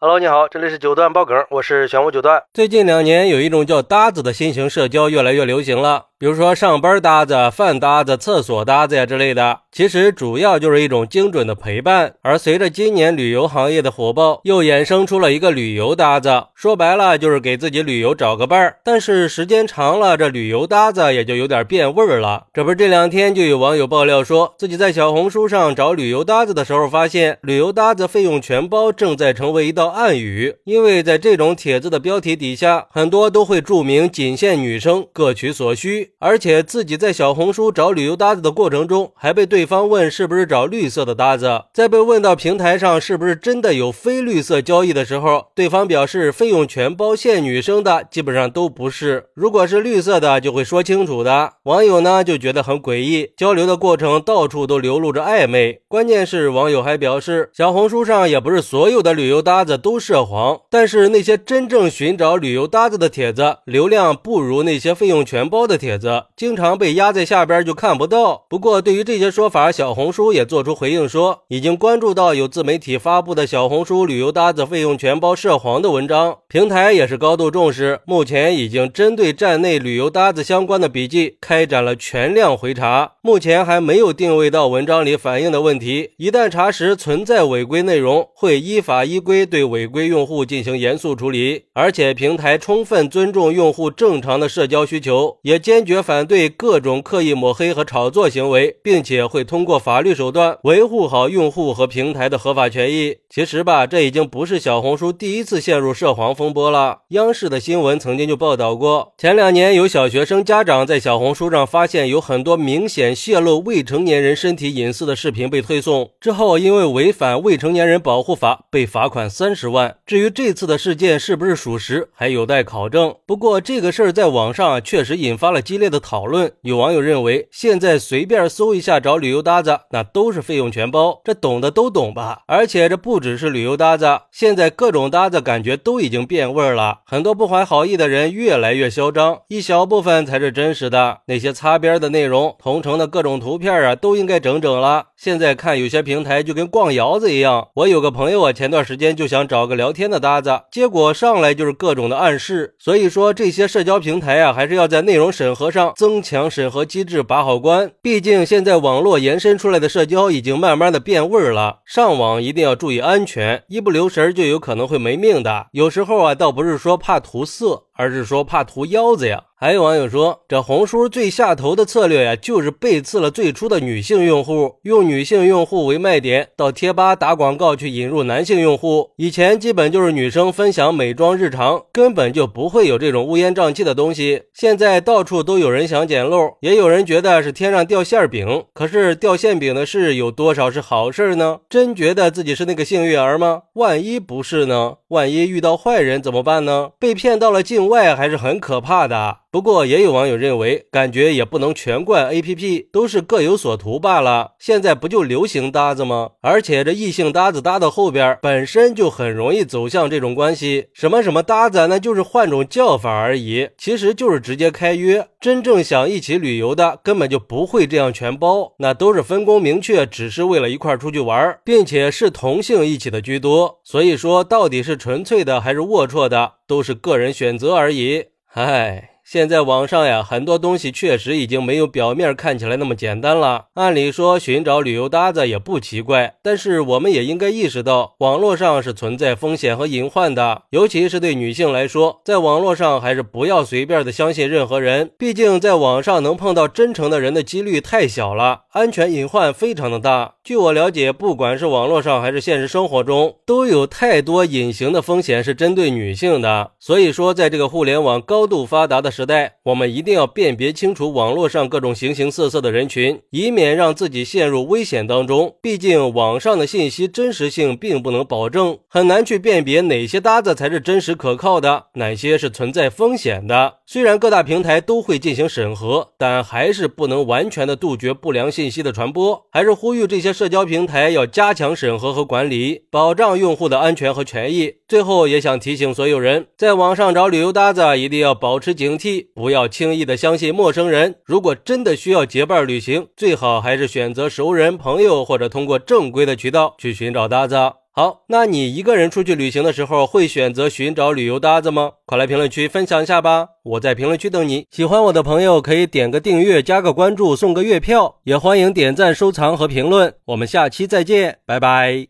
Hello，你好，这里是九段爆梗，我是玄武九段。最近两年，有一种叫搭子的新型社交越来越流行了，比如说上班搭子、饭搭子、厕所搭子呀之类的。其实主要就是一种精准的陪伴。而随着今年旅游行业的火爆，又衍生出了一个旅游搭子，说白了就是给自己旅游找个伴儿。但是时间长了，这旅游搭子也就有点变味儿了。这不是这两天就有网友爆料说，自己在小红书上找旅游搭子的时候，发现旅游搭子费用全包正在成为一道。暗语，因为在这种帖子的标题底下，很多都会注明仅限女生，各取所需。而且自己在小红书找旅游搭子的过程中，还被对方问是不是找绿色的搭子。在被问到平台上是不是真的有非绿色交易的时候，对方表示费用全包限女生的，基本上都不是。如果是绿色的，就会说清楚的。网友呢就觉得很诡异，交流的过程到处都流露着暧昧。关键是网友还表示，小红书上也不是所有的旅游搭子。都涉黄，但是那些真正寻找旅游搭子的帖子，流量不如那些费用全包的帖子，子经常被压在下边就看不到。不过，对于这些说法，小红书也做出回应，说已经关注到有自媒体发布的小红书旅游搭子费用全包涉黄的文章，平台也是高度重视，目前已经针对站内旅游搭子相关的笔记开展了全量回查，目前还没有定位到文章里反映的问题，一旦查实存在违规内容，会依法依规对。违规用户进行严肃处理，而且平台充分尊重用户正常的社交需求，也坚决反对各种刻意抹黑和炒作行为，并且会通过法律手段维护好用户和平台的合法权益。其实吧，这已经不是小红书第一次陷入涉黄风波了。央视的新闻曾经就报道过，前两年有小学生家长在小红书上发现有很多明显泄露未成年人身体隐私的视频被推送，之后因为违反未成年人保护法被罚款三。十万。至于这次的事件是不是属实，还有待考证。不过这个事儿在网上确实引发了激烈的讨论。有网友认为，现在随便搜一下找旅游搭子，那都是费用全包，这懂的都懂吧？而且这不只是旅游搭子，现在各种搭子感觉都已经变味儿了。很多不怀好意的人越来越嚣张，一小部分才是真实的。那些擦边的内容、同城的各种图片啊，都应该整整了。现在看有些平台就跟逛窑子一样。我有个朋友啊，前段时间就想。找个聊天的搭子，结果上来就是各种的暗示。所以说，这些社交平台啊，还是要在内容审核上增强审核机制，把好关。毕竟现在网络延伸出来的社交已经慢慢的变味儿了，上网一定要注意安全，一不留神就有可能会没命的。有时候啊，倒不是说怕图色，而是说怕图腰子呀。还有网友说，这红书最下头的策略呀，就是背刺了最初的女性用户，用女性用户为卖点，到贴吧打广告去引入男性用户。以前基本就是女生分享美妆日常，根本就不会有这种乌烟瘴气的东西。现在到处都有人想捡漏，也有人觉得是天上掉馅饼。可是掉馅饼的事有多少是好事呢？真觉得自己是那个幸运儿吗？万一不是呢？万一遇到坏人怎么办呢？被骗到了境外还是很可怕的。不过也有网友认为，感觉也不能全怪 A P P，都是各有所图罢了。现在不就流行搭子吗？而且这异性搭子搭到后边，本身就很容易走向这种关系。什么什么搭子，那就是换种叫法而已，其实就是直接开约。真正想一起旅游的，根本就不会这样全包，那都是分工明确，只是为了一块出去玩，并且是同性一起的居多。所以说，到底是纯粹的还是龌龊的，都是个人选择而已。唉。现在网上呀，很多东西确实已经没有表面看起来那么简单了。按理说，寻找旅游搭子也不奇怪，但是我们也应该意识到，网络上是存在风险和隐患的。尤其是对女性来说，在网络上还是不要随便的相信任何人。毕竟，在网上能碰到真诚的人的几率太小了，安全隐患非常的大。据我了解，不管是网络上还是现实生活中，都有太多隐形的风险是针对女性的。所以说，在这个互联网高度发达的时代，我们一定要辨别清楚网络上各种形形色色的人群，以免让自己陷入危险当中。毕竟网上的信息真实性并不能保证，很难去辨别哪些搭子才是真实可靠的，哪些是存在风险的。虽然各大平台都会进行审核，但还是不能完全的杜绝不良信息的传播。还是呼吁这些。社交平台要加强审核和管理，保障用户的安全和权益。最后也想提醒所有人，在网上找旅游搭子一定要保持警惕，不要轻易的相信陌生人。如果真的需要结伴旅行，最好还是选择熟人、朋友，或者通过正规的渠道去寻找搭子。好，那你一个人出去旅行的时候，会选择寻找旅游搭子吗？快来评论区分享一下吧！我在评论区等你。喜欢我的朋友可以点个订阅、加个关注、送个月票，也欢迎点赞、收藏和评论。我们下期再见，拜拜。